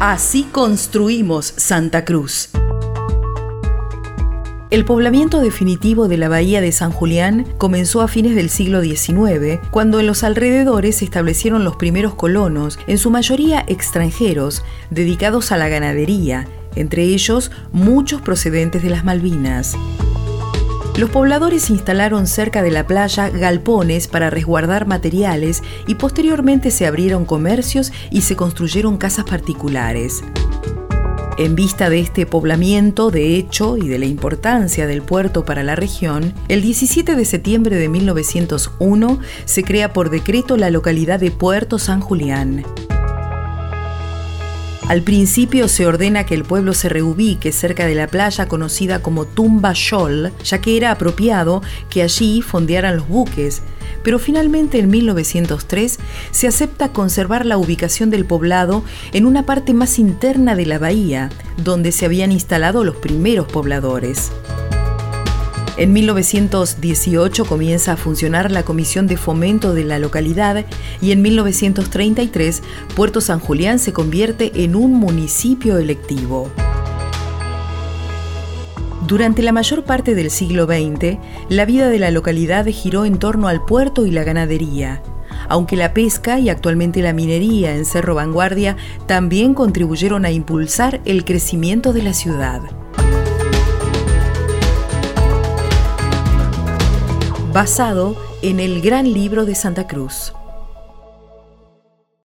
Así construimos Santa Cruz. El poblamiento definitivo de la bahía de San Julián comenzó a fines del siglo XIX, cuando en los alrededores se establecieron los primeros colonos, en su mayoría extranjeros, dedicados a la ganadería, entre ellos muchos procedentes de las Malvinas. Los pobladores instalaron cerca de la playa galpones para resguardar materiales y posteriormente se abrieron comercios y se construyeron casas particulares. En vista de este poblamiento, de hecho, y de la importancia del puerto para la región, el 17 de septiembre de 1901 se crea por decreto la localidad de Puerto San Julián. Al principio se ordena que el pueblo se reubique cerca de la playa conocida como Tumba Shoal, ya que era apropiado que allí fondearan los buques, pero finalmente en 1903 se acepta conservar la ubicación del poblado en una parte más interna de la bahía, donde se habían instalado los primeros pobladores. En 1918 comienza a funcionar la Comisión de Fomento de la localidad y en 1933 Puerto San Julián se convierte en un municipio electivo. Durante la mayor parte del siglo XX, la vida de la localidad giró en torno al puerto y la ganadería, aunque la pesca y actualmente la minería en Cerro Vanguardia también contribuyeron a impulsar el crecimiento de la ciudad. Basado en el Gran Libro de Santa Cruz.